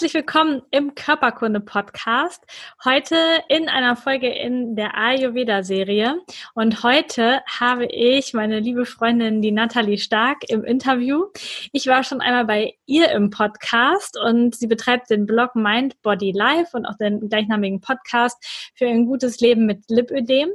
Herzlich willkommen im Körperkunde-Podcast. Heute in einer Folge in der Ayurveda-Serie. Und heute habe ich meine liebe Freundin, die Nathalie Stark, im Interview. Ich war schon einmal bei ihr im Podcast und sie betreibt den Blog Mind Body Life und auch den gleichnamigen Podcast für ein gutes Leben mit Lipödem.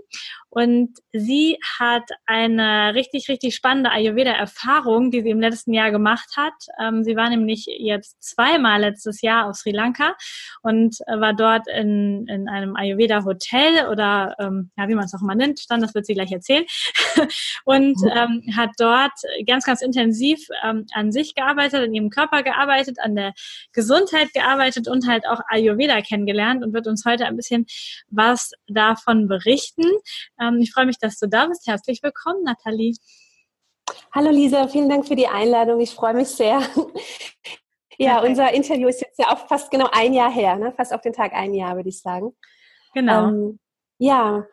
Und sie hat eine richtig, richtig spannende Ayurveda-Erfahrung, die sie im letzten Jahr gemacht hat. Ähm, sie war nämlich jetzt zweimal letztes Jahr auf Sri Lanka und äh, war dort in, in einem Ayurveda-Hotel oder ähm, ja, wie man es auch immer nennt, stand, das wird sie gleich erzählen. und mhm. ähm, hat dort ganz, ganz intensiv ähm, an sich gearbeitet, an ihrem Körper gearbeitet, an der Gesundheit gearbeitet und halt auch Ayurveda kennengelernt und wird uns heute ein bisschen was davon berichten. Ähm, ich freue mich, dass du da bist. Herzlich willkommen, Nathalie. Hallo Lisa, vielen Dank für die Einladung. Ich freue mich sehr. Ja, Perfekt. unser Interview ist jetzt ja auch fast genau ein Jahr her, ne? fast auf den Tag ein Jahr, würde ich sagen. Genau. Ähm, ja,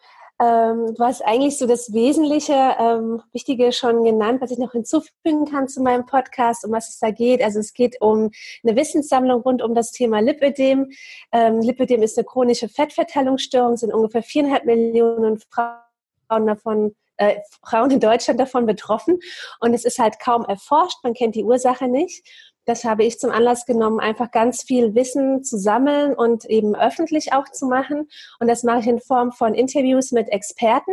ähm, du hast eigentlich so das Wesentliche, ähm, Wichtige schon genannt, was ich noch hinzufügen kann zu meinem Podcast, um was es da geht. Also es geht um eine Wissenssammlung rund um das Thema Lipödem. Ähm, Lipödem ist eine chronische Fettverteilungsstörung, sind ungefähr viereinhalb Millionen Frauen davon äh, Frauen in Deutschland davon betroffen und es ist halt kaum erforscht, man kennt die Ursache nicht das habe ich zum Anlass genommen, einfach ganz viel Wissen zu sammeln und eben öffentlich auch zu machen. Und das mache ich in Form von Interviews mit Experten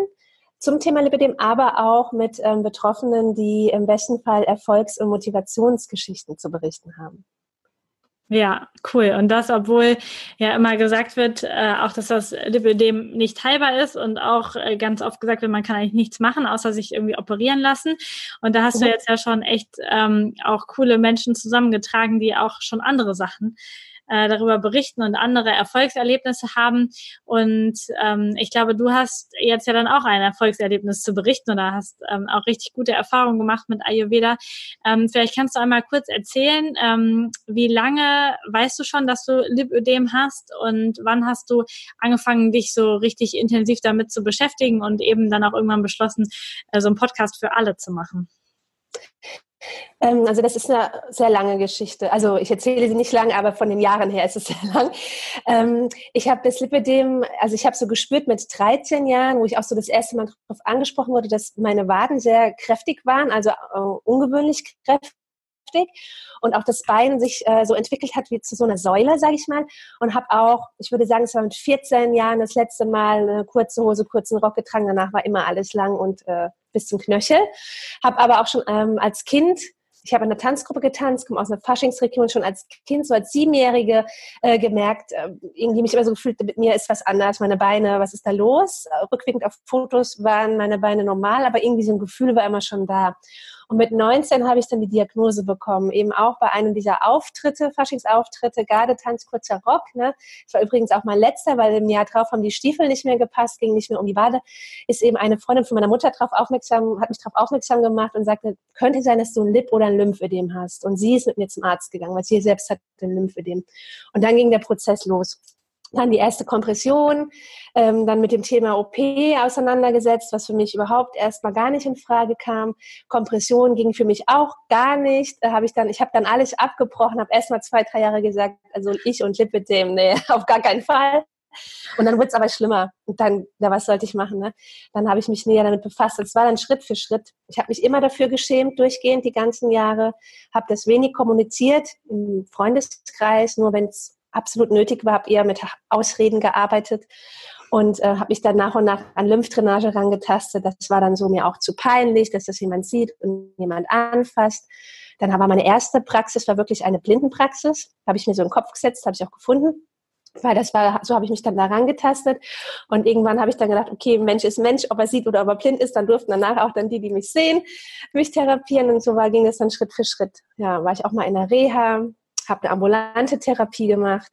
zum Thema Lipidem, aber auch mit ähm, Betroffenen, die im besten Fall Erfolgs- und Motivationsgeschichten zu berichten haben. Ja, cool. Und das, obwohl ja immer gesagt wird, äh, auch dass das Lipödem nicht heilbar ist und auch äh, ganz oft gesagt wird, man kann eigentlich nichts machen, außer sich irgendwie operieren lassen. Und da hast mhm. du jetzt ja schon echt ähm, auch coole Menschen zusammengetragen, die auch schon andere Sachen äh, darüber berichten und andere Erfolgserlebnisse haben. Und ähm, ich glaube, du hast jetzt ja dann auch ein Erfolgserlebnis zu berichten oder hast ähm, auch richtig gute Erfahrungen gemacht mit Ayurveda. Ähm, vielleicht kannst du einmal kurz erzählen, ähm, wie lange weißt du schon, dass du Lipödem hast und wann hast du angefangen, dich so richtig intensiv damit zu beschäftigen und eben dann auch irgendwann beschlossen, äh, so einen Podcast für alle zu machen? Ähm, also das ist eine sehr lange Geschichte. Also ich erzähle sie nicht lang, aber von den Jahren her ist es sehr lang. Ähm, ich habe das Lipidem, also ich habe so gespürt mit 13 Jahren, wo ich auch so das erste Mal darauf angesprochen wurde, dass meine Waden sehr kräftig waren, also äh, ungewöhnlich kräftig und auch das Bein sich äh, so entwickelt hat wie zu so einer Säule, sage ich mal. Und habe auch, ich würde sagen, es war mit 14 Jahren das letzte Mal eine kurze Hose, kurzen Rock getragen. Danach war immer alles lang und äh, bis zum Knöchel. Habe aber auch schon ähm, als Kind ich habe in der Tanzgruppe getanzt, komme aus einer Faschingsregion schon als Kind, so als Siebenjährige äh, gemerkt, äh, irgendwie mich immer so gefühlt, mit mir ist was anders, meine Beine, was ist da los? Rückwirkend auf Fotos waren meine Beine normal, aber irgendwie so ein Gefühl war immer schon da. Und mit 19 habe ich dann die Diagnose bekommen, eben auch bei einem dieser Auftritte, Faschingsauftritte, Gardetanz, kurzer Rock. Ne? Das war übrigens auch mein letzter, weil im Jahr drauf haben die Stiefel nicht mehr gepasst, ging nicht mehr um die Wade. Ist eben eine Freundin von meiner Mutter drauf aufmerksam, hat mich darauf aufmerksam gemacht und sagte, könnte sein, dass du ein Lip- oder ein Lymphödem hast. Und sie ist mit mir zum Arzt gegangen, weil sie selbst hat ein Lymphödem. Und dann ging der Prozess los dann die erste Kompression, ähm, dann mit dem Thema OP auseinandergesetzt, was für mich überhaupt erstmal gar nicht in Frage kam. Kompression ging für mich auch gar nicht. Da habe ich dann, ich habe dann alles abgebrochen, habe erstmal zwei, drei Jahre gesagt, also ich und Lipidem, nee, auf gar keinen Fall. Und dann wurde es aber schlimmer. Und dann, ja, was sollte ich machen? Ne? Dann habe ich mich näher damit befasst. Es war dann Schritt für Schritt. Ich habe mich immer dafür geschämt, durchgehend die ganzen Jahre, habe das wenig kommuniziert im Freundeskreis, nur wenn es absolut nötig war, habe eher mit Ausreden gearbeitet und äh, habe mich dann nach und nach an Lymphdrainage rangetastet. Das war dann so mir auch zu peinlich, dass das jemand sieht und jemand anfasst. Dann war meine erste Praxis, war wirklich eine Blindenpraxis. Habe ich mir so in den Kopf gesetzt, habe ich auch gefunden. Weil das war, so habe ich mich dann da rangetastet. Und irgendwann habe ich dann gedacht, okay, Mensch ist Mensch, ob er sieht oder ob er blind ist, dann durften danach auch dann die, die mich sehen, mich therapieren. Und so war, ging es dann Schritt für Schritt. Ja, war ich auch mal in der Reha, habe eine ambulante Therapie gemacht.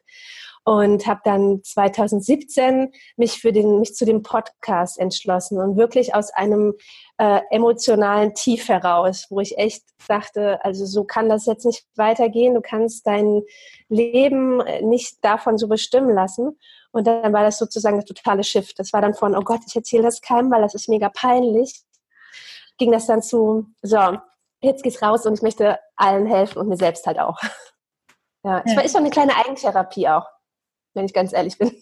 und habe dann 2017 mich für den mich zu dem Podcast entschlossen und wirklich aus einem äh, emotionalen Tief heraus, wo ich echt dachte, also so kann das jetzt nicht weitergehen. Du kannst dein Leben nicht davon so bestimmen lassen. Und dann war das sozusagen das totale Shift. Das war dann von, oh Gott, ich erzähle das keinem, weil das ist mega peinlich. Ging das dann zu, so, jetzt geht's raus und ich möchte allen helfen und mir selbst halt auch. Ja, ja. ist so eine kleine Eigentherapie auch, wenn ich ganz ehrlich bin.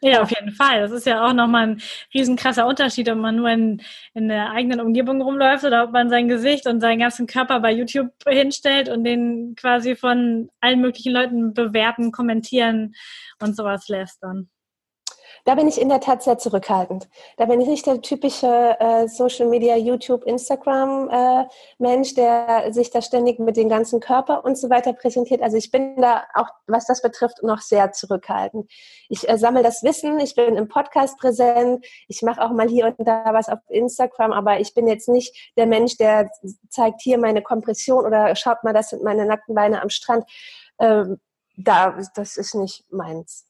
Ja, auf jeden Fall. Das ist ja auch nochmal ein riesenkrasser Unterschied, ob man nur in, in der eigenen Umgebung rumläuft oder ob man sein Gesicht und seinen ganzen Körper bei YouTube hinstellt und den quasi von allen möglichen Leuten bewerten, kommentieren und sowas lässt dann. Da bin ich in der Tat sehr zurückhaltend. Da bin ich nicht der typische äh, Social Media, YouTube, Instagram äh, Mensch, der sich da ständig mit dem ganzen Körper und so weiter präsentiert. Also ich bin da auch, was das betrifft, noch sehr zurückhaltend. Ich äh, sammle das Wissen, ich bin im Podcast präsent, ich mache auch mal hier und da was auf Instagram, aber ich bin jetzt nicht der Mensch, der zeigt hier meine Kompression oder schaut mal, das sind meine nackten Beine am Strand. Ähm, da, das ist nicht meins.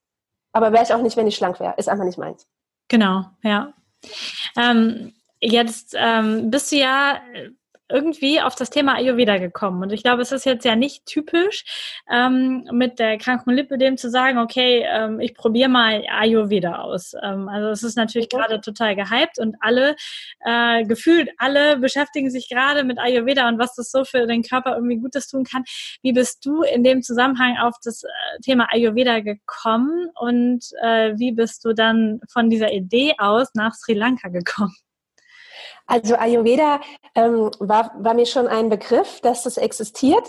Aber wäre ich auch nicht, wenn ich schlank wäre. Ist einfach nicht meins. Genau, ja. Ähm, jetzt ähm, bist du ja irgendwie auf das Thema Ayurveda gekommen. Und ich glaube, es ist jetzt ja nicht typisch, ähm, mit der kranken Lipödem zu sagen, okay, ähm, ich probiere mal Ayurveda aus. Ähm, also es ist natürlich mhm. gerade total gehypt und alle, äh, gefühlt alle beschäftigen sich gerade mit Ayurveda und was das so für den Körper irgendwie Gutes tun kann. Wie bist du in dem Zusammenhang auf das äh, Thema Ayurveda gekommen und äh, wie bist du dann von dieser Idee aus nach Sri Lanka gekommen? Also Ayurveda ähm, war, war mir schon ein Begriff, dass das existiert,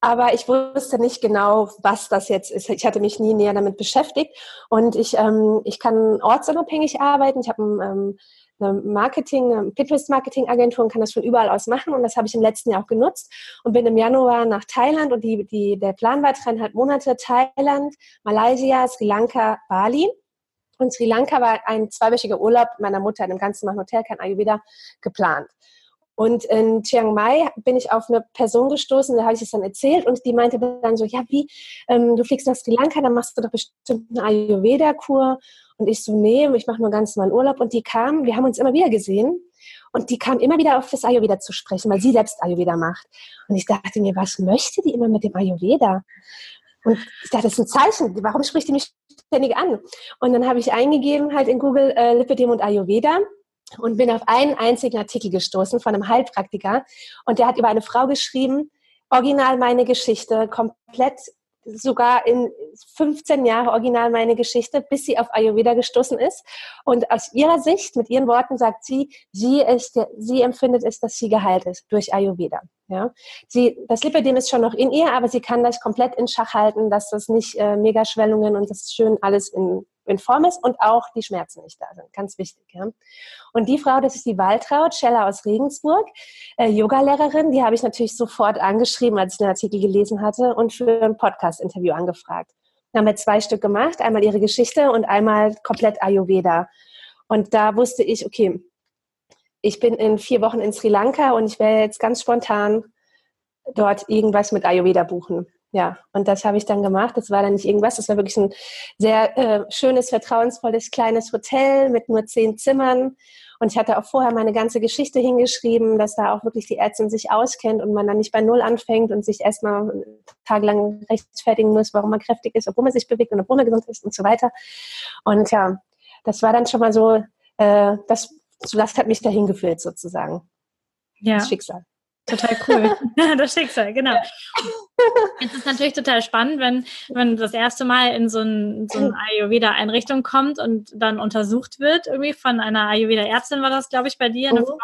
aber ich wusste nicht genau, was das jetzt ist. Ich hatte mich nie näher damit beschäftigt und ich, ähm, ich kann ortsunabhängig arbeiten. Ich habe ähm, eine Marketing, eine Pinterest-Marketing-Agentur und kann das von überall aus machen. Und das habe ich im letzten Jahr auch genutzt und bin im Januar nach Thailand und die, die, der Plan war dreieinhalb Monate Thailand, Malaysia, Sri Lanka, Bali. Und Sri Lanka war ein zweiwöchiger Urlaub meiner Mutter in einem ganz normalen Hotel, kein Ayurveda, geplant. Und in Chiang Mai bin ich auf eine Person gestoßen, da habe ich es dann erzählt und die meinte dann so, ja, wie, ähm, du fliegst nach Sri Lanka, dann machst du doch bestimmt eine Ayurveda-Kur. Und ich so, nee, ich mache nur ganz normalen Urlaub. Und die kam, wir haben uns immer wieder gesehen und die kam immer wieder auf das Ayurveda zu sprechen, weil sie selbst Ayurveda macht. Und ich dachte mir, was möchte die immer mit dem Ayurveda? Und ich dachte, das ist ein Zeichen. Warum spricht die mich ständig an? Und dann habe ich eingegeben halt in Google äh, Lipidem und Ayurveda und bin auf einen einzigen Artikel gestoßen von einem Heilpraktiker. Und der hat über eine Frau geschrieben, original meine Geschichte, komplett sogar in 15 Jahre original meine Geschichte, bis sie auf Ayurveda gestoßen ist. Und aus ihrer Sicht, mit ihren Worten, sagt sie, sie, ist, sie empfindet es, dass sie geheilt ist durch Ayurveda. Ja? Sie, das Lipidem ist schon noch in ihr, aber sie kann das komplett in Schach halten, dass das nicht äh, Megaschwellungen und das schön alles in in Form ist und auch die Schmerzen nicht da sind. Ganz wichtig. Ja. Und die Frau, das ist die Waltraud Scheller aus Regensburg, äh, Yogalehrerin, die habe ich natürlich sofort angeschrieben, als ich den Artikel gelesen hatte und für ein Podcast-Interview angefragt. Dann haben wir zwei Stück gemacht, einmal ihre Geschichte und einmal komplett Ayurveda. Und da wusste ich, okay, ich bin in vier Wochen in Sri Lanka und ich werde jetzt ganz spontan dort irgendwas mit Ayurveda buchen. Ja, und das habe ich dann gemacht. Das war dann nicht irgendwas, das war wirklich ein sehr äh, schönes, vertrauensvolles, kleines Hotel mit nur zehn Zimmern. Und ich hatte auch vorher meine ganze Geschichte hingeschrieben, dass da auch wirklich die Ärztin sich auskennt und man dann nicht bei Null anfängt und sich erstmal tagelang rechtfertigen muss, warum man kräftig ist, obwohl man sich bewegt und obwohl man gesund ist und so weiter. Und ja, das war dann schon mal so, äh, das, das hat mich dahin geführt sozusagen. Ja. Das Schicksal. Total cool. das Schicksal, genau. Es ist natürlich total spannend, wenn man das erste Mal in so, ein, so eine Ayurveda-Einrichtung kommt und dann untersucht wird, irgendwie von einer Ayurveda-Ärztin war das, glaube ich, bei dir, eine mhm. Frau.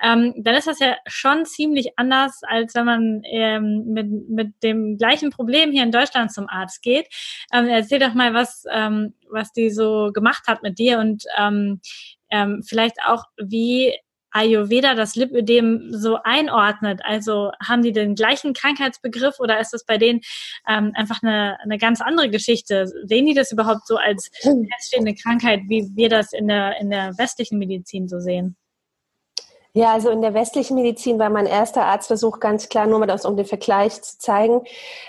Ähm, dann ist das ja schon ziemlich anders, als wenn man ähm, mit, mit dem gleichen Problem hier in Deutschland zum Arzt geht. Ähm, erzähl doch mal, was, ähm, was die so gemacht hat mit dir und ähm, vielleicht auch, wie Ayurveda das Lipödem so einordnet? Also haben die den gleichen Krankheitsbegriff oder ist das bei denen ähm, einfach eine, eine ganz andere Geschichte? Sehen die das überhaupt so als feststehende Krankheit, wie wir das in der, in der westlichen Medizin so sehen? Ja, also in der westlichen Medizin war mein erster Arztversuch ganz klar, nur mal das, um den Vergleich zu zeigen.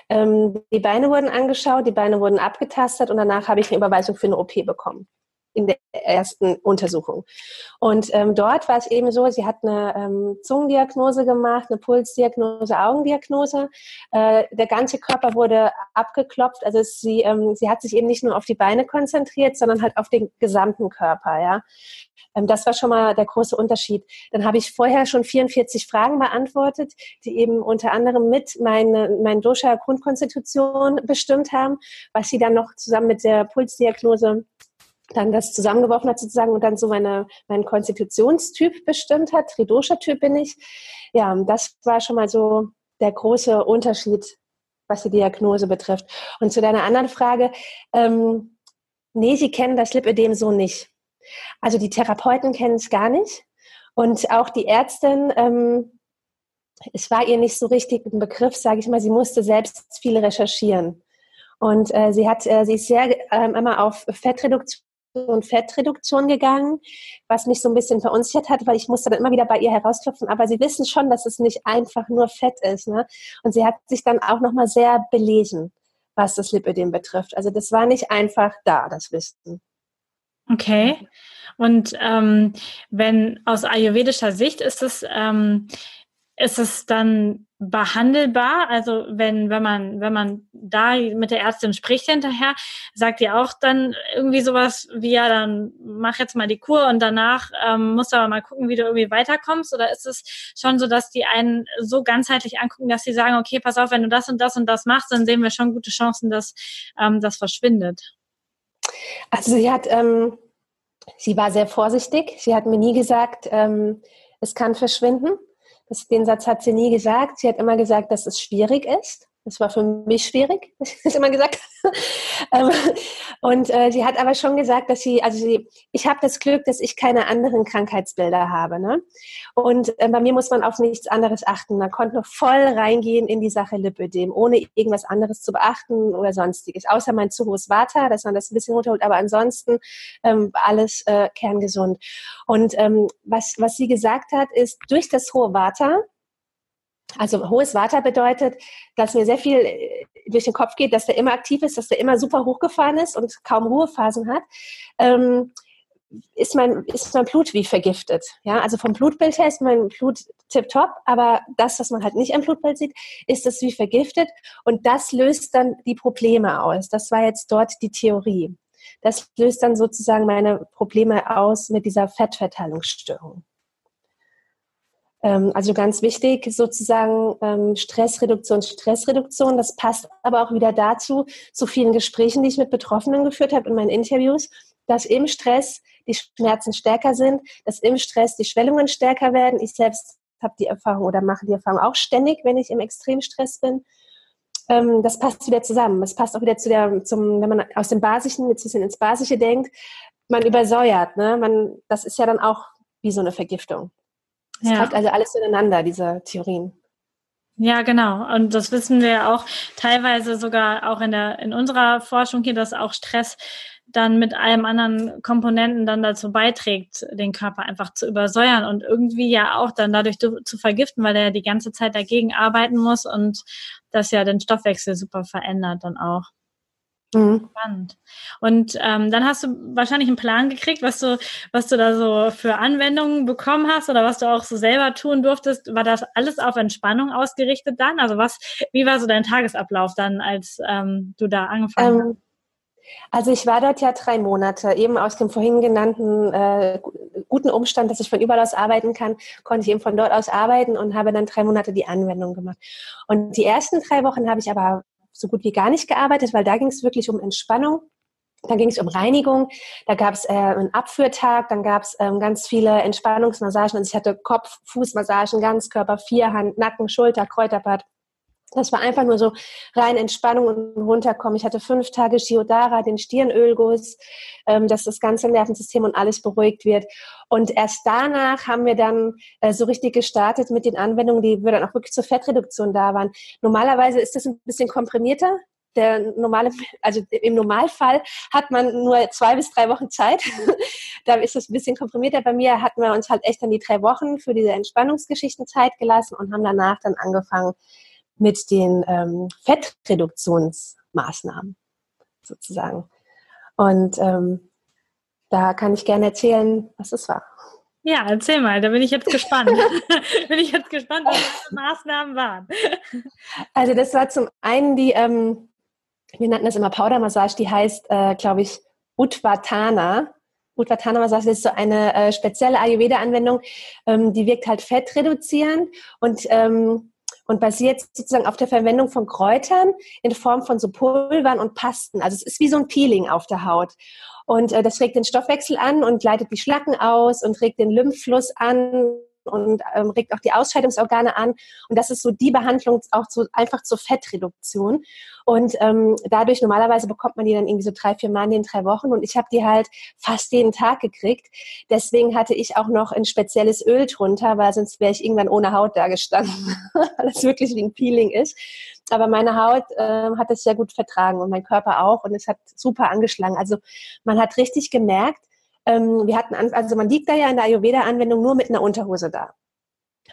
Ähm, die Beine wurden angeschaut, die Beine wurden abgetastet und danach habe ich eine Überweisung für eine OP bekommen in der ersten Untersuchung. Und ähm, dort war es eben so, sie hat eine ähm, Zungendiagnose gemacht, eine Pulsdiagnose, Augendiagnose. Äh, der ganze Körper wurde abgeklopft. Also sie, ähm, sie hat sich eben nicht nur auf die Beine konzentriert, sondern halt auf den gesamten Körper. Ja, ähm, das war schon mal der große Unterschied. Dann habe ich vorher schon 44 Fragen beantwortet, die eben unter anderem mit meine, mein Dosha Grundkonstitution bestimmt haben, was sie dann noch zusammen mit der Pulsdiagnose dann das zusammengeworfen hat sozusagen und dann so meine, meinen Konstitutionstyp bestimmt hat. Tridosha-Typ bin ich. Ja, das war schon mal so der große Unterschied, was die Diagnose betrifft. Und zu deiner anderen Frage, ähm, nee, sie kennen das Lipödem so nicht. Also die Therapeuten kennen es gar nicht. Und auch die Ärztin, ähm, es war ihr nicht so richtig ein Begriff, sage ich mal, sie musste selbst viel recherchieren. Und äh, sie hat, äh, sie ist sehr ähm, immer auf Fettreduktion und Fettreduktion gegangen, was mich so ein bisschen verunsichert hat, weil ich musste dann immer wieder bei ihr herausklopfen. Aber sie wissen schon, dass es nicht einfach nur Fett ist. Ne? Und sie hat sich dann auch nochmal sehr belesen, was das Lipödem betrifft. Also das war nicht einfach da, das Wissen. Okay. Und ähm, wenn aus ayurvedischer Sicht ist es, ähm, ist es dann behandelbar? Also wenn, wenn man, wenn man da mit der Ärztin spricht hinterher, sagt ihr auch dann irgendwie sowas wie, ja, dann mach jetzt mal die Kur und danach ähm, musst du aber mal gucken, wie du irgendwie weiterkommst? Oder ist es schon so, dass die einen so ganzheitlich angucken, dass sie sagen, okay, pass auf, wenn du das und das und das machst, dann sehen wir schon gute Chancen, dass ähm, das verschwindet? Also sie hat, ähm, sie war sehr vorsichtig. Sie hat mir nie gesagt, ähm, es kann verschwinden. Das, den Satz hat sie nie gesagt. Sie hat immer gesagt, dass es schwierig ist. Das war für mich schwierig, ich das immer gesagt ähm, Und äh, sie hat aber schon gesagt, dass sie, also sie, ich habe das Glück, dass ich keine anderen Krankheitsbilder habe. Ne? Und äh, bei mir muss man auf nichts anderes achten. Man konnte noch voll reingehen in die Sache Lipödem, ohne irgendwas anderes zu beachten oder sonstiges. Außer mein zu hohes Vata, dass man das ein bisschen runterholt, aber ansonsten ähm, alles äh, kerngesund. Und ähm, was, was sie gesagt hat, ist, durch das hohe Vata, also hohes Vata bedeutet, dass mir sehr viel äh, durch den Kopf geht, dass der immer aktiv ist, dass der immer super hochgefahren ist und kaum Ruhephasen hat. Ähm, ist mein, ist mein Blut wie vergiftet. Ja, also vom Blutbild her ist mein Blut tipptopp, aber das, was man halt nicht am Blutbild sieht, ist es wie vergiftet und das löst dann die Probleme aus. Das war jetzt dort die Theorie. Das löst dann sozusagen meine Probleme aus mit dieser Fettverteilungsstörung. Ähm, also ganz wichtig sozusagen ähm, Stressreduktion, Stressreduktion. Das passt aber auch wieder dazu, zu vielen Gesprächen, die ich mit Betroffenen geführt habe in meinen Interviews, dass im Stress die Schmerzen stärker sind, dass im Stress die Schwellungen stärker werden. Ich selbst habe die Erfahrung oder mache die Erfahrung auch ständig, wenn ich im Extremstress bin. Ähm, das passt wieder zusammen. Das passt auch wieder zu der, zum, wenn man aus dem Basischen jetzt ein bisschen ins Basische denkt, man übersäuert. Ne? Man, das ist ja dann auch wie so eine Vergiftung. Es ja. greift also alles ineinander, diese Theorien. Ja, genau. Und das wissen wir auch teilweise sogar auch in der, in unserer Forschung hier, dass auch Stress dann mit allem anderen Komponenten dann dazu beiträgt, den Körper einfach zu übersäuern und irgendwie ja auch dann dadurch zu vergiften, weil er die ganze Zeit dagegen arbeiten muss und das ja den Stoffwechsel super verändert dann auch. Mhm. Spannend. Und ähm, dann hast du wahrscheinlich einen Plan gekriegt, was du, was du da so für Anwendungen bekommen hast oder was du auch so selber tun durftest. War das alles auf Entspannung ausgerichtet dann? Also was, wie war so dein Tagesablauf dann, als ähm, du da angefangen ähm, hast? Also ich war dort ja drei Monate, eben aus dem vorhin genannten äh, guten Umstand, dass ich von überall aus arbeiten kann, konnte ich eben von dort aus arbeiten und habe dann drei Monate die Anwendung gemacht. Und die ersten drei Wochen habe ich aber so gut wie gar nicht gearbeitet, weil da ging es wirklich um Entspannung. Da ging es um Reinigung, da gab es äh, einen Abführtag, dann gab es ähm, ganz viele Entspannungsmassagen. Also ich hatte Kopf, Fußmassagen, Ganzkörper, Vierhand, Nacken, Schulter, Kräuterbad. Das war einfach nur so rein Entspannung und runterkommen. Ich hatte fünf Tage Shiodara, den Stirnölguss, ähm, dass das ganze Nervensystem und alles beruhigt wird. Und erst danach haben wir dann äh, so richtig gestartet mit den Anwendungen, die wir dann auch wirklich zur Fettreduktion da waren. Normalerweise ist das ein bisschen komprimierter, der normale, also im Normalfall hat man nur zwei bis drei Wochen Zeit. da ist es ein bisschen komprimierter. Bei mir hatten wir uns halt echt dann die drei Wochen für diese Entspannungsgeschichten Zeit gelassen und haben danach dann angefangen mit den ähm, Fettreduktionsmaßnahmen sozusagen. Und ähm, da kann ich gerne erzählen, was es war. Ja, erzähl mal, da bin ich jetzt gespannt. bin ich jetzt gespannt, was die Maßnahmen waren. Also das war zum einen die, ähm, wir nannten das immer Powdermassage, die heißt, äh, glaube ich, Utvatana. Utvatana Massage ist so eine äh, spezielle Ayurveda-Anwendung, ähm, die wirkt halt fettreduzierend und ähm, und basiert sozusagen auf der Verwendung von Kräutern in Form von so Pulvern und Pasten. Also es ist wie so ein Peeling auf der Haut. Und äh, das regt den Stoffwechsel an und leitet die Schlacken aus und regt den Lymphfluss an und ähm, regt auch die Ausscheidungsorgane an. Und das ist so die Behandlung auch zu, einfach zur Fettreduktion. Und ähm, dadurch normalerweise bekommt man die dann irgendwie so drei, vier Mal in den drei Wochen. Und ich habe die halt fast jeden Tag gekriegt. Deswegen hatte ich auch noch ein spezielles Öl drunter, weil sonst wäre ich irgendwann ohne Haut da gestanden, weil es wirklich wie ein Peeling ist. Aber meine Haut äh, hat es sehr gut vertragen und mein Körper auch. Und es hat super angeschlagen. Also man hat richtig gemerkt, ähm, wir hatten, also man liegt da ja in der Ayurveda-Anwendung nur mit einer Unterhose da.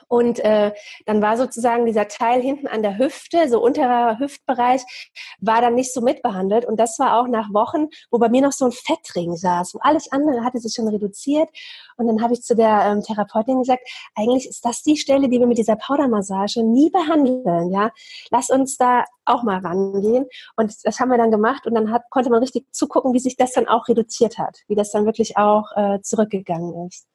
Und äh, dann war sozusagen dieser Teil hinten an der Hüfte, so unterer Hüftbereich, war dann nicht so mitbehandelt. Und das war auch nach Wochen, wo bei mir noch so ein Fettring saß, wo alles andere hatte sich schon reduziert. Und dann habe ich zu der ähm, Therapeutin gesagt, eigentlich ist das die Stelle, die wir mit dieser Powdermassage nie behandeln. Ja, lass uns da auch mal rangehen. Und das haben wir dann gemacht. Und dann hat, konnte man richtig zugucken, wie sich das dann auch reduziert hat, wie das dann wirklich auch äh, zurückgegangen ist.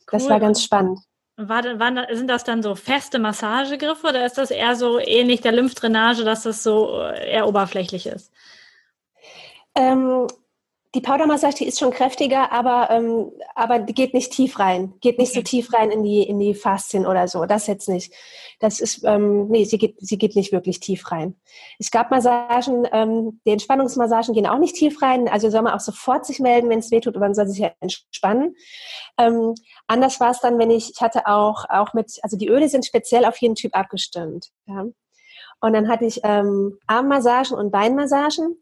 Cool. Das war ganz spannend. War, waren, sind das dann so feste Massagegriffe oder ist das eher so ähnlich der Lymphdrainage, dass das so äh, eher oberflächlich ist? Ähm, die Powdermassage, die ist schon kräftiger, aber, ähm, aber die geht nicht tief rein. Geht nicht okay. so tief rein in die, in die Faszien oder so. Das jetzt nicht. Das ist, ähm, nee, sie geht, sie geht nicht wirklich tief rein. Es gab Massagen, ähm, die Entspannungsmassagen gehen auch nicht tief rein. Also soll man auch sofort sich melden, wenn es weh tut, man soll sich ja entspannen. Ähm, anders war es dann, wenn ich, ich hatte auch, auch mit, also die Öle sind speziell auf jeden Typ abgestimmt. Ja. Und dann hatte ich ähm, Armmassagen und Beinmassagen.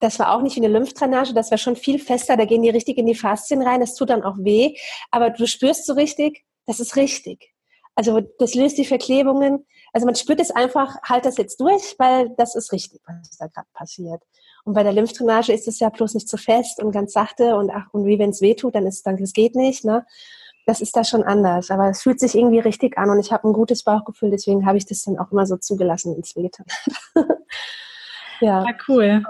Das war auch nicht wie eine Lymphdrainage, das war schon viel fester, da gehen die richtig in die Faszien rein, das tut dann auch weh, aber du spürst so richtig, das ist richtig. Also das löst die Verklebungen. Also man spürt es einfach, halt das jetzt durch, weil das ist richtig, was da gerade passiert. Und bei der Lymphdrainage ist es ja bloß nicht zu fest und ganz sachte und ach, und wie wenn es weh tut, dann ist dann das geht nicht, ne? Das ist da schon anders, aber es fühlt sich irgendwie richtig an und ich habe ein gutes Bauchgefühl, deswegen habe ich das dann auch immer so zugelassen ins Wehten. ja. ja, cool.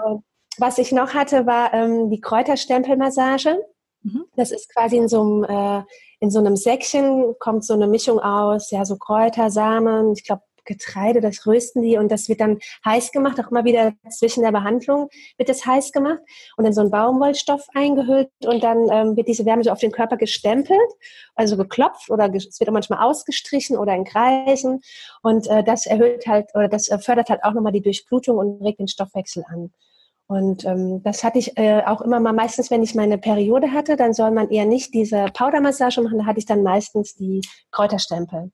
Was ich noch hatte, war ähm, die Kräuterstempelmassage. Mhm. Das ist quasi in so einem äh, in so einem Säckchen kommt so eine Mischung aus, ja, so Kräuter, Samen, ich glaube Getreide, das rösten die und das wird dann heiß gemacht, auch immer wieder zwischen der Behandlung wird das heiß gemacht und in so einen Baumwollstoff eingehüllt und dann ähm, wird diese Wärme so auf den Körper gestempelt, also geklopft oder es wird auch manchmal ausgestrichen oder in Kreisen und äh, das erhöht halt oder das fördert halt auch nochmal die Durchblutung und regt den Stoffwechsel an. Und ähm, das hatte ich äh, auch immer mal meistens, wenn ich meine Periode hatte, dann soll man eher nicht diese Powdermassage machen, da hatte ich dann meistens die Kräuterstempel.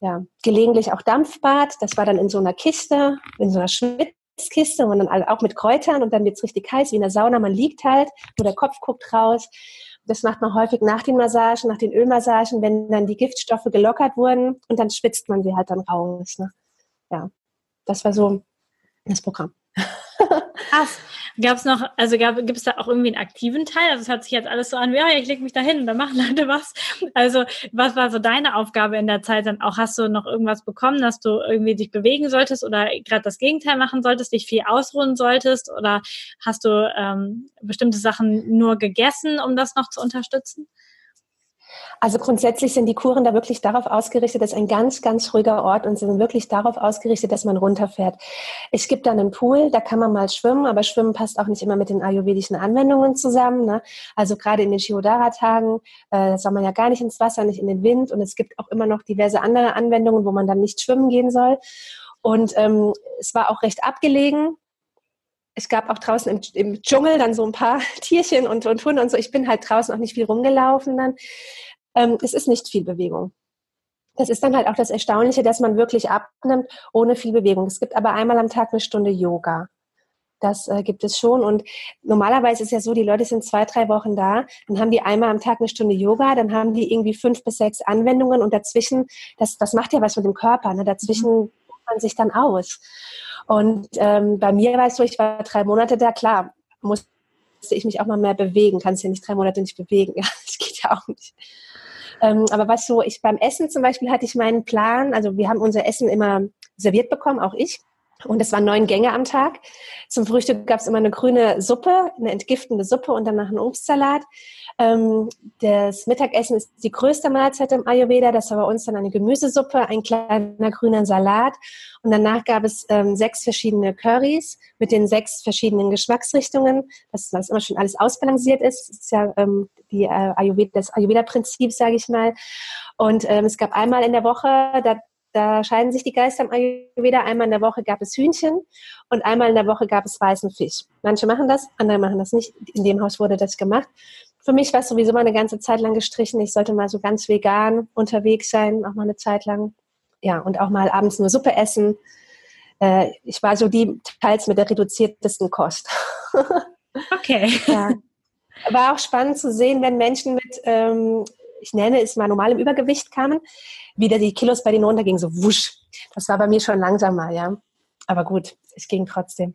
Ja, gelegentlich auch Dampfbad, das war dann in so einer Kiste, in so einer Schwitzkiste und dann auch mit Kräutern und dann wird's richtig heiß, wie in der Sauna, man liegt halt, wo der Kopf guckt raus. Das macht man häufig nach den Massagen, nach den Ölmassagen, wenn dann die Giftstoffe gelockert wurden und dann schwitzt man sie halt dann raus. Ne? Ja, das war so das Programm. Krass. Gab es noch, also gibt es da auch irgendwie einen aktiven Teil? Also es hört sich jetzt alles so an, ja, ich lege mich da hin und dann machen Leute was. Also was war so deine Aufgabe in der Zeit dann auch? Hast du noch irgendwas bekommen, dass du irgendwie dich bewegen solltest oder gerade das Gegenteil machen solltest, dich viel ausruhen solltest oder hast du ähm, bestimmte Sachen nur gegessen, um das noch zu unterstützen? Also grundsätzlich sind die Kuren da wirklich darauf ausgerichtet, das ist ein ganz, ganz ruhiger Ort und sind wirklich darauf ausgerichtet, dass man runterfährt. Es gibt dann einen Pool, da kann man mal schwimmen, aber Schwimmen passt auch nicht immer mit den ayurvedischen Anwendungen zusammen. Ne? Also gerade in den Shiodara-Tagen äh, soll man ja gar nicht ins Wasser, nicht in den Wind und es gibt auch immer noch diverse andere Anwendungen, wo man dann nicht schwimmen gehen soll. Und ähm, es war auch recht abgelegen, es gab auch draußen im, im, Dschungel dann so ein paar Tierchen und, und Hunde und so. Ich bin halt draußen auch nicht viel rumgelaufen dann. Ähm, es ist nicht viel Bewegung. Das ist dann halt auch das Erstaunliche, dass man wirklich abnimmt ohne viel Bewegung. Es gibt aber einmal am Tag eine Stunde Yoga. Das äh, gibt es schon. Und normalerweise ist ja so, die Leute sind zwei, drei Wochen da, dann haben die einmal am Tag eine Stunde Yoga, dann haben die irgendwie fünf bis sechs Anwendungen und dazwischen, das, das macht ja was mit dem Körper, ne? dazwischen mhm. Man sich dann aus. Und ähm, bei mir war es so, ich war drei Monate da, klar, musste ich mich auch mal mehr bewegen, kannst ja nicht drei Monate nicht bewegen, ja, das geht ja auch nicht. Ähm, aber was so, ich beim Essen zum Beispiel hatte ich meinen Plan, also wir haben unser Essen immer serviert bekommen, auch ich. Und es waren neun Gänge am Tag. Zum Frühstück gab es immer eine grüne Suppe, eine entgiftende Suppe und danach einen Obstsalat. Ähm, das Mittagessen ist die größte Mahlzeit im Ayurveda. Das war bei uns dann eine Gemüsesuppe, ein kleiner grüner Salat. Und danach gab es ähm, sechs verschiedene Curries mit den sechs verschiedenen Geschmacksrichtungen, das immer schon alles ausbalanciert ist. Das ist ja ähm, die, äh, Ayurveda, das Ayurveda-Prinzip, sage ich mal. Und es gab einmal in der Woche, da da scheiden sich die Geister im Ayurveda. Einmal in der Woche gab es Hühnchen und einmal in der Woche gab es weißen Fisch. Manche machen das, andere machen das nicht. In dem Haus wurde das gemacht. Für mich war es sowieso mal eine ganze Zeit lang gestrichen. Ich sollte mal so ganz vegan unterwegs sein, auch mal eine Zeit lang. Ja, und auch mal abends nur Suppe essen. Äh, ich war so die teils mit der reduziertesten Kost. Okay. ja. War auch spannend zu sehen, wenn Menschen mit, ähm, ich nenne es mal normalem Übergewicht kamen, wieder die Kilos bei denen runtergingen, so wusch. Das war bei mir schon langsamer, ja. Aber gut, es ging trotzdem.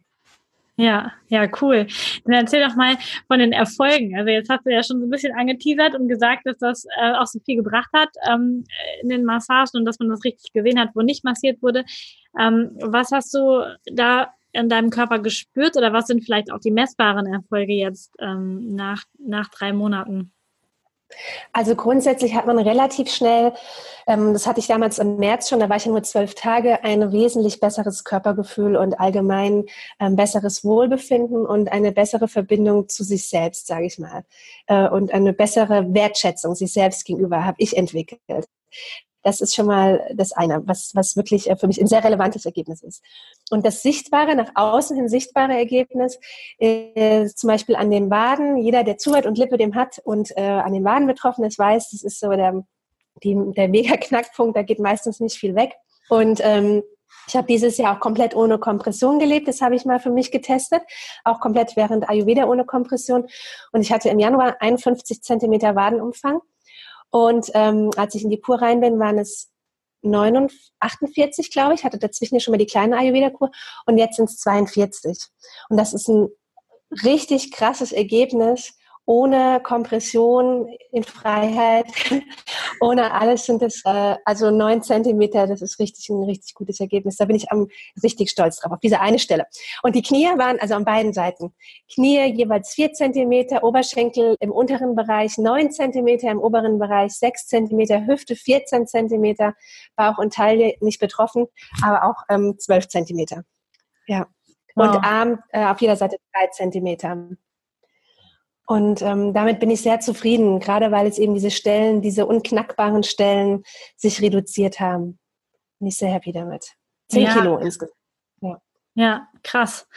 Ja, ja, cool. Dann erzähl doch mal von den Erfolgen. Also jetzt hast du ja schon so ein bisschen angeteasert und gesagt, dass das äh, auch so viel gebracht hat ähm, in den Massagen und dass man das richtig gesehen hat, wo nicht massiert wurde. Ähm, was hast du da in deinem Körper gespürt oder was sind vielleicht auch die messbaren Erfolge jetzt ähm, nach, nach drei Monaten? Also grundsätzlich hat man relativ schnell, ähm, das hatte ich damals im März schon, da war ich ja nur zwölf Tage, ein wesentlich besseres Körpergefühl und allgemein ähm, besseres Wohlbefinden und eine bessere Verbindung zu sich selbst, sage ich mal. Äh, und eine bessere Wertschätzung sich selbst gegenüber habe ich entwickelt. Das ist schon mal das eine, was, was wirklich äh, für mich ein sehr relevantes Ergebnis ist. Und das sichtbare, nach außen hin sichtbare Ergebnis ist zum Beispiel an den Waden. Jeder, der zuhört und Lippe dem hat und äh, an den Waden betroffen ist, weiß, das ist so der, die, der Mega-Knackpunkt, da geht meistens nicht viel weg. Und ähm, ich habe dieses Jahr auch komplett ohne Kompression gelebt. Das habe ich mal für mich getestet. Auch komplett während Ayurveda ohne Kompression. Und ich hatte im Januar 51 Zentimeter Wadenumfang. Und ähm, als ich in die Kur rein bin, waren es 49, 48, glaube ich, hatte dazwischen ja schon mal die kleine Ayurveda-Kur und jetzt sind es 42. Und das ist ein richtig krasses Ergebnis ohne Kompression in Freiheit, ohne alles sind es äh, also neun Zentimeter. Das ist richtig ein richtig gutes Ergebnis. Da bin ich am richtig stolz drauf auf diese eine Stelle. Und die Knie waren also an beiden Seiten Knie jeweils vier Zentimeter, Oberschenkel im unteren Bereich neun Zentimeter, im oberen Bereich sechs Zentimeter, Hüfte 14 Zentimeter, Bauch und Taille nicht betroffen, aber auch ähm, zwölf Zentimeter. Ja. Und wow. Arm äh, auf jeder Seite drei Zentimeter. Und ähm, damit bin ich sehr zufrieden, gerade weil es eben diese Stellen, diese unknackbaren Stellen sich reduziert haben. Bin ich sehr happy damit. Zehn ja. Kilo insgesamt. Ja. ja, krass.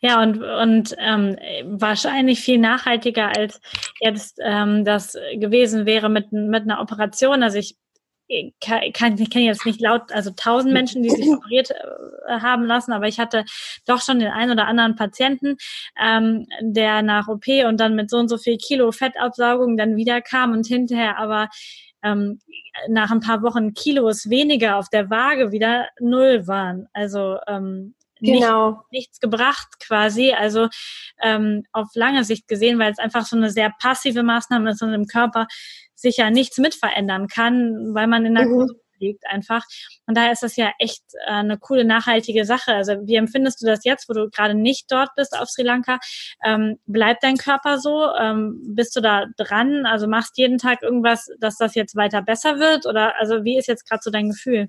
Ja, und, und ähm, wahrscheinlich viel nachhaltiger als jetzt ähm, das gewesen wäre mit, mit einer Operation. Also ich ich kann, ich kenne jetzt nicht laut, also tausend Menschen, die sich operiert äh, haben lassen, aber ich hatte doch schon den einen oder anderen Patienten, ähm, der nach OP und dann mit so und so viel Kilo Fettabsaugung dann wieder kam und hinterher aber ähm, nach ein paar Wochen Kilos weniger auf der Waage wieder null waren. Also ähm, genau. Nicht, nichts gebracht quasi. Also ähm, auf lange Sicht gesehen, weil es einfach so eine sehr passive Maßnahme ist und im Körper sicher nichts mit verändern kann, weil man in der mhm. liegt einfach. Und daher ist das ja echt äh, eine coole, nachhaltige Sache. Also wie empfindest du das jetzt, wo du gerade nicht dort bist auf Sri Lanka? Ähm, bleibt dein Körper so? Ähm, bist du da dran? Also machst jeden Tag irgendwas, dass das jetzt weiter besser wird? Oder also wie ist jetzt gerade so dein Gefühl?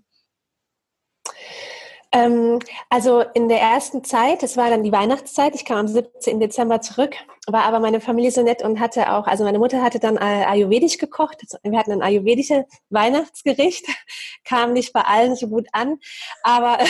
Ähm, also in der ersten Zeit, das war dann die Weihnachtszeit, ich kam am 17. Dezember zurück, war aber meine Familie so nett und hatte auch, also meine Mutter hatte dann ayurvedisch gekocht. Wir hatten ein ayurvedisches Weihnachtsgericht, kam nicht bei allen so gut an, aber, aber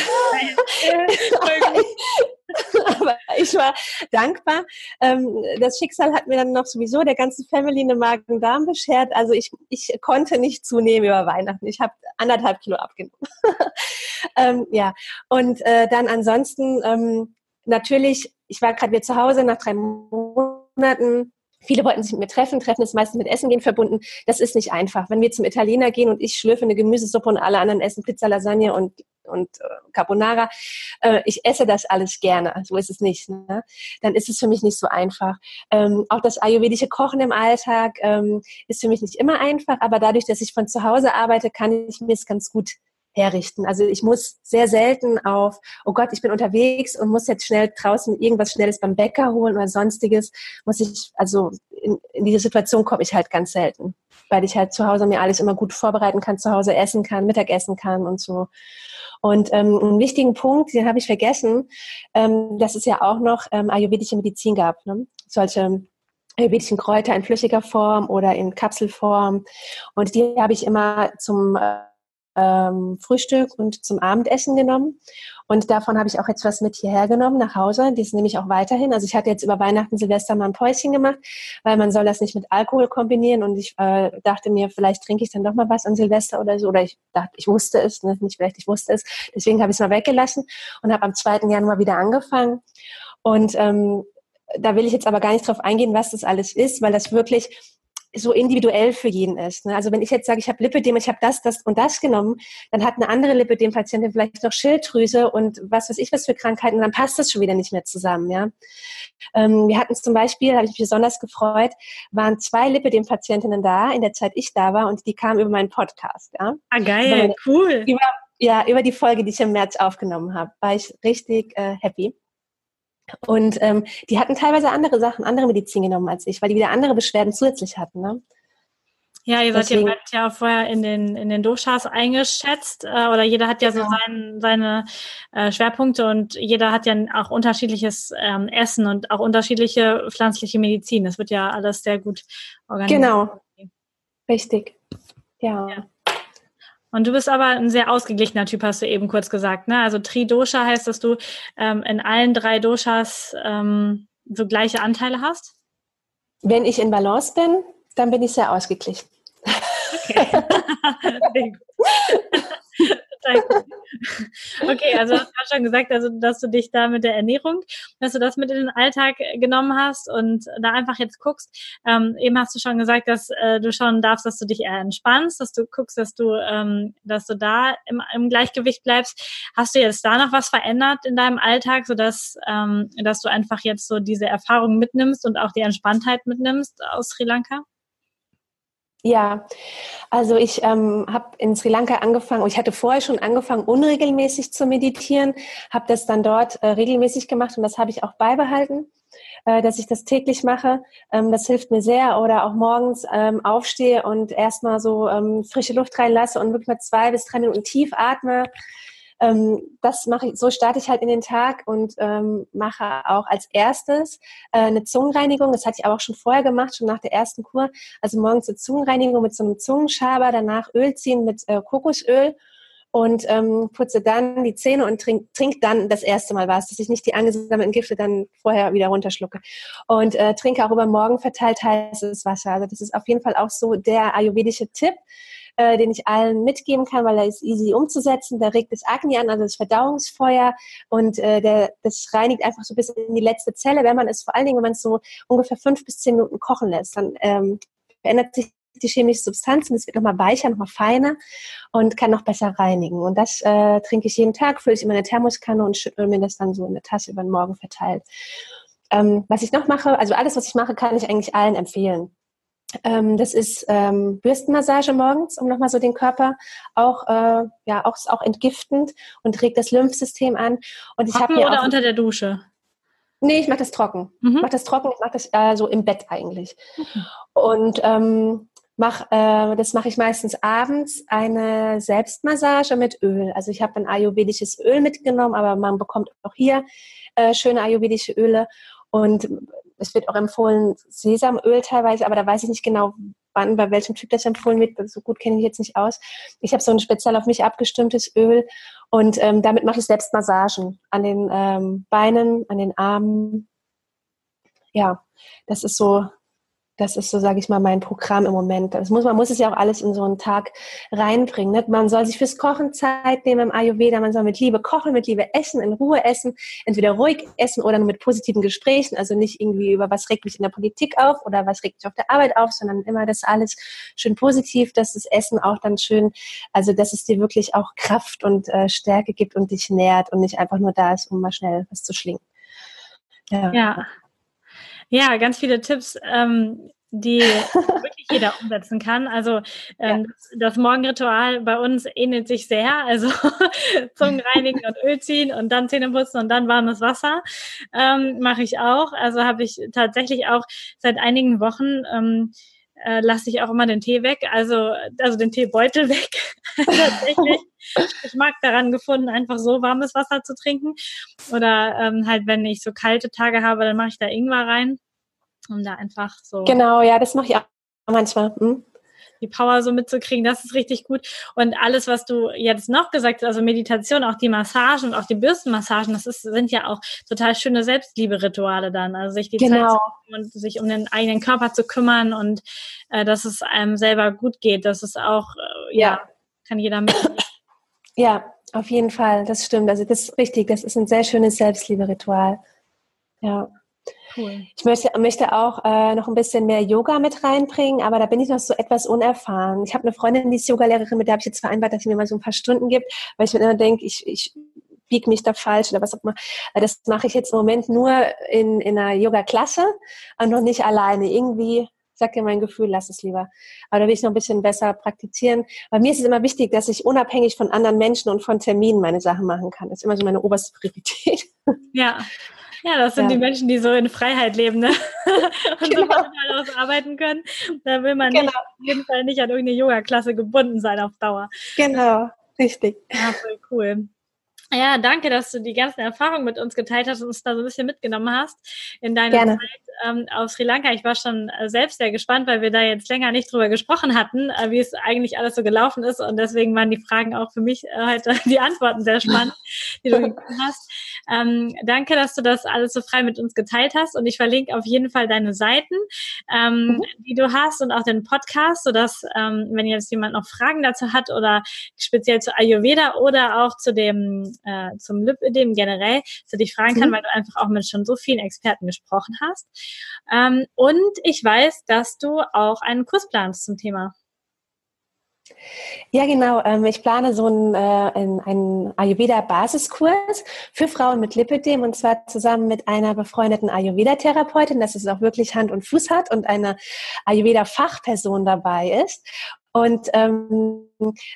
ich war dankbar. Ähm, das Schicksal hat mir dann noch sowieso der ganzen Family eine Magen-Darm beschert. Also ich, ich konnte nicht zunehmen über Weihnachten. Ich habe anderthalb Kilo abgenommen. ähm, ja, und äh, dann ansonsten ähm, natürlich ich war gerade wieder zu Hause nach drei Monaten. Viele wollten sich mit mir treffen. Treffen ist meistens mit Essen gehen verbunden. Das ist nicht einfach. Wenn wir zum Italiener gehen und ich schlürfe eine Gemüsesuppe und alle anderen essen Pizza, Lasagne und und äh, Carbonara. Äh, ich esse das alles gerne, so ist es nicht. Ne? Dann ist es für mich nicht so einfach. Ähm, auch das ayurvedische Kochen im Alltag ähm, ist für mich nicht immer einfach, aber dadurch, dass ich von zu Hause arbeite, kann ich mir es ganz gut herrichten. Also ich muss sehr selten auf, oh Gott, ich bin unterwegs und muss jetzt schnell draußen irgendwas Schnelles beim Bäcker holen oder sonstiges. Muss ich, also in, in diese Situation komme ich halt ganz selten, weil ich halt zu Hause mir alles immer gut vorbereiten kann, zu Hause essen kann, Mittag essen kann und so. Und ähm, einen wichtigen Punkt, den habe ich vergessen, ähm, dass es ja auch noch ähm, ayurvedische Medizin gab. Ne? Solche ayurvedischen Kräuter in flüssiger Form oder in Kapselform. Und die habe ich immer zum äh, ähm, Frühstück und zum Abendessen genommen. Und davon habe ich auch etwas mit hierher genommen nach Hause. Das nehme ich auch weiterhin. Also ich hatte jetzt über Weihnachten, Silvester mal ein Päuschen gemacht, weil man soll das nicht mit Alkohol kombinieren. Und ich äh, dachte mir, vielleicht trinke ich dann doch mal was an Silvester oder so. Oder ich dachte, ich wusste es, ne? nicht vielleicht, ich wusste es. Deswegen habe ich es mal weggelassen und habe am 2. Januar wieder angefangen. Und ähm, da will ich jetzt aber gar nicht drauf eingehen, was das alles ist, weil das wirklich so individuell für jeden ist. Ne? Also wenn ich jetzt sage, ich habe Lipidem, ich habe das, das und das genommen, dann hat eine andere Lipidem-Patientin vielleicht noch Schilddrüse und was weiß ich was für Krankheiten, dann passt das schon wieder nicht mehr zusammen. Ja? Ähm, wir hatten zum Beispiel, habe ich mich besonders gefreut, waren zwei Lipidem-Patientinnen da, in der Zeit ich da war und die kamen über meinen Podcast. Ja? Ah geil, über, cool. Über, ja, über die Folge, die ich im März aufgenommen habe, war ich richtig äh, happy. Und ähm, die hatten teilweise andere Sachen, andere Medizin genommen als ich, weil die wieder andere Beschwerden zusätzlich hatten. Ne? Ja, ihr seid Deswegen, ja vorher in den, in den Doshas eingeschätzt äh, oder jeder hat ja genau. so sein, seine äh, Schwerpunkte und jeder hat ja auch unterschiedliches ähm, Essen und auch unterschiedliche pflanzliche Medizin. Das wird ja alles sehr gut organisiert. Genau, richtig. ja. ja. Und du bist aber ein sehr ausgeglichener Typ, hast du eben kurz gesagt. Ne? Also Tri-Dosha heißt, dass du ähm, in allen drei Doshas ähm, so gleiche Anteile hast? Wenn ich in Balance bin, dann bin ich sehr ausgeglichen. Okay. okay, also du hast schon gesagt, also dass du dich da mit der Ernährung, dass du das mit in den Alltag genommen hast und da einfach jetzt guckst. Ähm, eben hast du schon gesagt, dass äh, du schon darfst, dass du dich eher entspannst, dass du guckst, dass du, ähm, dass du da im, im Gleichgewicht bleibst. Hast du jetzt da noch was verändert in deinem Alltag, sodass ähm, dass du einfach jetzt so diese Erfahrung mitnimmst und auch die Entspanntheit mitnimmst aus Sri Lanka? Ja, also ich ähm, habe in Sri Lanka angefangen, ich hatte vorher schon angefangen, unregelmäßig zu meditieren, habe das dann dort äh, regelmäßig gemacht und das habe ich auch beibehalten, äh, dass ich das täglich mache. Ähm, das hilft mir sehr oder auch morgens ähm, aufstehe und erstmal so ähm, frische Luft reinlasse und wirklich mal zwei bis drei Minuten tief atme ähm, das mache ich, so starte ich halt in den Tag und ähm, mache auch als erstes äh, eine Zungenreinigung. Das hatte ich aber auch schon vorher gemacht, schon nach der ersten Kur. Also morgens eine Zungenreinigung mit so einem Zungenschaber, danach Öl ziehen mit äh, Kokosöl und ähm, putze dann die Zähne und trink, trink dann das erste Mal was, dass ich nicht die angesammelten Gifte dann vorher wieder runterschlucke. Und äh, trinke auch über Morgen verteilt heißes Wasser. Also das ist auf jeden Fall auch so der ayurvedische Tipp äh, den ich allen mitgeben kann, weil er ist easy umzusetzen. Der regt das Agni an, also das Verdauungsfeuer und äh, der, das reinigt einfach so bis in die letzte Zelle. Wenn man es vor allen Dingen, wenn man es so ungefähr fünf bis zehn Minuten kochen lässt, dann ähm, verändert sich die chemische Substanz und es wird nochmal weicher, nochmal feiner und kann noch besser reinigen. Und das äh, trinke ich jeden Tag, fülle ich in meine Thermoskanne und schüttle mir das dann so in der Tasse über den Morgen verteilt. Ähm, was ich noch mache, also alles, was ich mache, kann ich eigentlich allen empfehlen. Ähm, das ist ähm, Bürstenmassage morgens, um nochmal so den Körper auch, äh, ja, auch, auch entgiftend und regt das Lymphsystem an. Und ich habe oder unter der Dusche? Nee, ich mache das trocken. Mhm. Ich mache das trocken, ich mache das äh, so im Bett eigentlich. Mhm. Und ähm, mach, äh, das mache ich meistens abends eine Selbstmassage mit Öl. Also ich habe ein ayurvedisches Öl mitgenommen, aber man bekommt auch hier äh, schöne ayurvedische Öle. Und es wird auch empfohlen Sesamöl teilweise, aber da weiß ich nicht genau, wann, bei welchem Typ das empfohlen wird. So gut kenne ich jetzt nicht aus. Ich habe so ein speziell auf mich abgestimmtes Öl und ähm, damit mache ich selbst Massagen an den ähm, Beinen, an den Armen. Ja, das ist so Das ist so, sage ich mal, mein Programm im Moment. Das muss, man muss es ja auch alles in so einen Tag reinbringen. Ne? Man soll sich fürs Kochen Zeit nehmen im Ayurveda. Man soll mit Liebe kochen, mit Liebe essen, in Ruhe essen, entweder ruhig essen oder nur mit positiven Gesprächen. Also nicht irgendwie über was regt mich in der Politik auf oder was regt mich auf der Arbeit auf, sondern immer das alles schön positiv, dass das Essen auch dann schön, also dass es dir wirklich auch Kraft und äh, Stärke gibt und dich nährt und nicht einfach nur da ist, um mal schnell was zu schlingen. Ja. ja. Ja, ganz viele Tipps, ähm, die wirklich jeder umsetzen kann. Also ähm, ja. das, das, Morgenritual bei uns ähnelt sich sehr. Also Zungen reinigen und Öl ziehen und dann Zähne putzen und dann warmes Wasser ähm, mache ich auch. Also habe ich tatsächlich auch seit einigen Wochen ähm, äh, lasse ich auch immer den Tee weg, also, also den Teebeutel weg. Tatsächlich. ich mag daran gefunden, einfach so warmes Wasser zu trinken. Oder ähm, halt, wenn ich so kalte Tage habe, dann mache ich da Ingwer rein, um da einfach so. Genau, ja, das mache ich auch manchmal. Hm? Die Power so mitzukriegen, das ist richtig gut. Und alles, was du jetzt noch gesagt hast, also Meditation, auch die Massagen und auch die Bürstenmassagen, das ist, sind ja auch total schöne Selbstliebe-Rituale dann. Also sich die genau. Zeit und sich um den eigenen Körper zu kümmern und äh, dass es einem selber gut geht. Das ist auch, äh, ja. ja, kann jeder mit. Ja, auf jeden Fall, das stimmt. Also das ist richtig, das ist ein sehr schönes Selbstliebe-Ritual. Ja. Cool. Ich möchte, möchte auch äh, noch ein bisschen mehr Yoga mit reinbringen, aber da bin ich noch so etwas unerfahren. Ich habe eine Freundin, die ist Yogalehrerin, mit der habe ich jetzt vereinbart, dass sie mir mal so ein paar Stunden gibt, weil ich mir immer denke, ich, ich biege mich da falsch oder was auch immer. Das mache ich jetzt im Moment nur in, in einer Yoga-Klasse und noch nicht alleine. Irgendwie sagt dir mein Gefühl, lass es lieber. Aber da will ich noch ein bisschen besser praktizieren. Bei mir ist es immer wichtig, dass ich unabhängig von anderen Menschen und von Terminen meine Sachen machen kann. Das ist immer so meine oberste Priorität. Ja, ja, das sind ja. die Menschen, die so in Freiheit leben, ne? Und genau. so aus arbeiten können. Da will man genau. nicht, auf jeden Fall nicht an irgendeine Yoga-Klasse gebunden sein auf Dauer. Genau, richtig. Ja, voll cool. Ja, danke, dass du die ganzen Erfahrungen mit uns geteilt hast und uns da so ein bisschen mitgenommen hast in deiner Gerne. Zeit ähm, auf Sri Lanka. Ich war schon äh, selbst sehr gespannt, weil wir da jetzt länger nicht drüber gesprochen hatten, äh, wie es eigentlich alles so gelaufen ist. Und deswegen waren die Fragen auch für mich äh, heute die Antworten sehr spannend, die du gegeben hast. Ähm, danke, dass du das alles so frei mit uns geteilt hast. Und ich verlinke auf jeden Fall deine Seiten, ähm, mhm. die du hast und auch den Podcast, sodass, ähm, wenn jetzt jemand noch Fragen dazu hat oder speziell zu Ayurveda oder auch zu dem äh, zum Lipödem generell, dass du dich fragen kann, mhm. weil du einfach auch mit schon so vielen Experten gesprochen hast. Ähm, und ich weiß, dass du auch einen Kurs planst zum Thema. Ja, genau. Ähm, ich plane so einen, äh, einen Ayurveda-Basiskurs für Frauen mit Lipödem und zwar zusammen mit einer befreundeten Ayurveda-Therapeutin, dass es auch wirklich Hand und Fuß hat und eine Ayurveda-Fachperson dabei ist. Und ähm,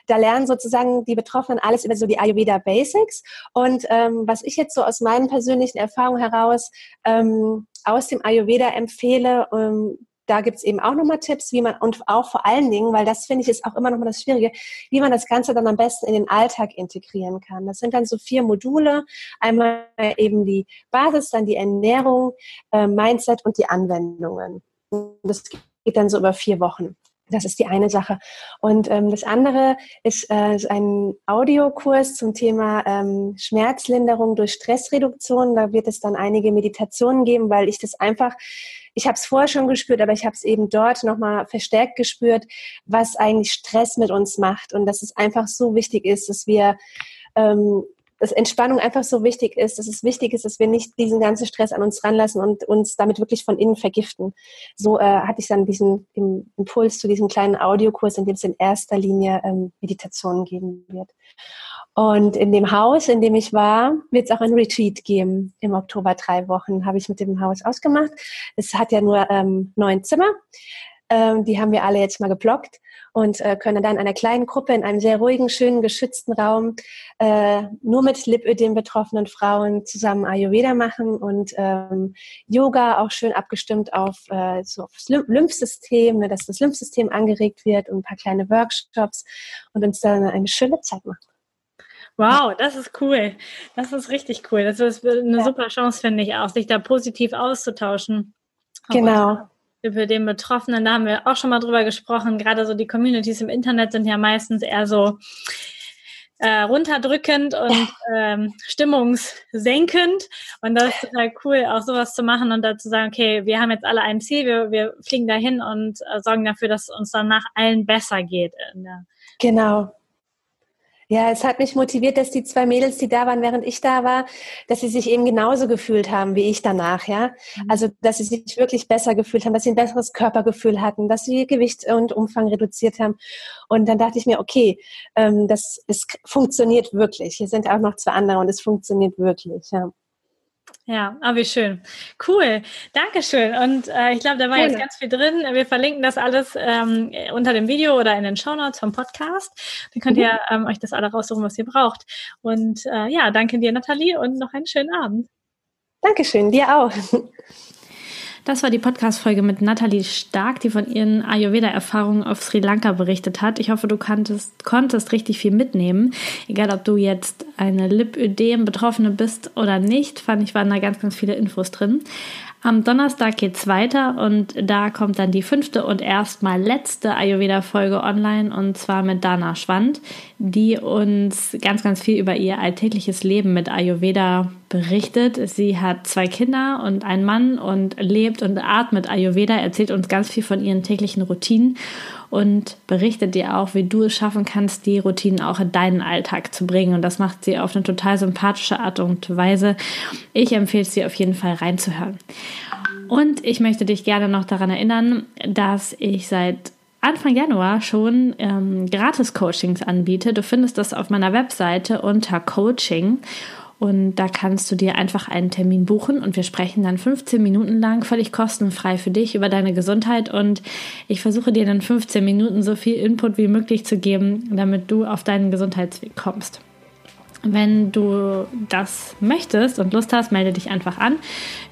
da lernen sozusagen die Betroffenen alles über so die Ayurveda Basics. Und ähm, was ich jetzt so aus meinen persönlichen Erfahrungen heraus ähm, aus dem Ayurveda empfehle, ähm, da gibt's eben auch nochmal Tipps, wie man, und auch vor allen Dingen, weil das finde ich ist auch immer nochmal das Schwierige, wie man das Ganze dann am besten in den Alltag integrieren kann. Das sind dann so vier Module. Einmal eben die Basis, dann die Ernährung, äh, Mindset und die Anwendungen. Das geht dann so über vier Wochen. Das ist die eine Sache. Und ähm, das andere ist, äh, ist ein Audiokurs zum Thema ähm, Schmerzlinderung durch Stressreduktion. Da wird es dann einige Meditationen geben, weil ich das einfach, ich habe es vorher schon gespürt, aber ich habe es eben dort nochmal verstärkt gespürt, was eigentlich Stress mit uns macht und dass es einfach so wichtig ist, dass wir ähm, dass Entspannung einfach so wichtig ist, dass es wichtig ist, dass wir nicht diesen ganzen Stress an uns ranlassen und uns damit wirklich von innen vergiften. So äh, hatte ich dann diesen Impuls zu diesem kleinen Audiokurs, in dem es in erster Linie ähm, Meditationen geben wird. Und in dem Haus, in dem ich war, wird es auch ein Retreat geben. Im Oktober drei Wochen habe ich mit dem Haus ausgemacht. Es hat ja nur ähm, neun Zimmer. Ähm, die haben wir alle jetzt mal geblockt und äh, können dann in einer kleinen Gruppe in einem sehr ruhigen, schönen, geschützten Raum äh, nur mit Lipödem betroffenen Frauen zusammen Ayurveda machen und ähm, Yoga auch schön abgestimmt auf, äh, so aufs Lymphsystem, ne, dass das Lymphsystem angeregt wird und ein paar kleine Workshops und uns dann eine schöne Zeit machen. Wow, das ist cool. Das ist richtig cool. Das ist eine ja. super Chance, finde ich auch, sich da positiv auszutauschen. Genau über den Betroffenen, da haben wir auch schon mal drüber gesprochen. Gerade so die Communities im Internet sind ja meistens eher so äh, runterdrückend und ähm, stimmungssenkend. Und das ist total cool, auch sowas zu machen und dazu sagen, okay, wir haben jetzt alle ein Ziel, wir, wir fliegen dahin und äh, sorgen dafür, dass uns danach allen besser geht. genau. Ja, es hat mich motiviert, dass die zwei Mädels, die da waren, während ich da war, dass sie sich eben genauso gefühlt haben wie ich danach, ja. Mhm. Also, dass sie sich wirklich besser gefühlt haben, dass sie ein besseres Körpergefühl hatten, dass sie Gewicht und Umfang reduziert haben. Und dann dachte ich mir, okay, ähm, das es funktioniert wirklich. Hier sind auch noch zwei andere und es funktioniert wirklich, ja. Ja, aber ah, wie schön. Cool. Dankeschön. Und äh, ich glaube, da war Gerne. jetzt ganz viel drin. Wir verlinken das alles ähm, unter dem Video oder in den Shownotes vom Podcast. Dann könnt mhm. ihr ähm, euch das alle raussuchen, was ihr braucht. Und äh, ja, danke dir, Nathalie, und noch einen schönen Abend. Dankeschön, dir auch. Das war die Podcast-Folge mit Nathalie Stark, die von ihren Ayurveda-Erfahrungen auf Sri Lanka berichtet hat. Ich hoffe, du konntest, konntest richtig viel mitnehmen. Egal, ob du jetzt eine Lipödem-Betroffene bist oder nicht, fand ich, waren da ganz, ganz viele Infos drin. Am Donnerstag geht's weiter und da kommt dann die fünfte und erstmal letzte Ayurveda-Folge online und zwar mit Dana Schwand, die uns ganz, ganz viel über ihr alltägliches Leben mit Ayurveda berichtet. Sie hat zwei Kinder und einen Mann und lebt und atmet Ayurveda, erzählt uns ganz viel von ihren täglichen Routinen und berichtet dir auch, wie du es schaffen kannst, die Routinen auch in deinen Alltag zu bringen. Und das macht sie auf eine total sympathische Art und Weise. Ich empfehle es dir auf jeden Fall reinzuhören. Und ich möchte dich gerne noch daran erinnern, dass ich seit Anfang Januar schon ähm, Gratis-Coachings anbiete. Du findest das auf meiner Webseite unter Coaching. Und da kannst du dir einfach einen Termin buchen und wir sprechen dann 15 Minuten lang völlig kostenfrei für dich über deine Gesundheit. Und ich versuche dir in 15 Minuten so viel Input wie möglich zu geben, damit du auf deinen Gesundheitsweg kommst. Wenn du das möchtest und Lust hast, melde dich einfach an.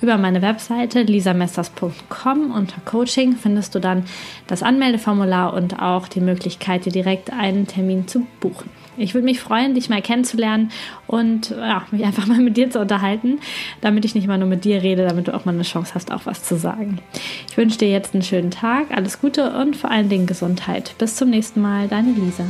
Über meine Webseite lisamesters.com unter Coaching findest du dann das Anmeldeformular und auch die Möglichkeit, dir direkt einen Termin zu buchen. Ich würde mich freuen, dich mal kennenzulernen und ja, mich einfach mal mit dir zu unterhalten, damit ich nicht mal nur mit dir rede, damit du auch mal eine Chance hast, auch was zu sagen. Ich wünsche dir jetzt einen schönen Tag, alles Gute und vor allen Dingen Gesundheit. Bis zum nächsten Mal, deine Lisa.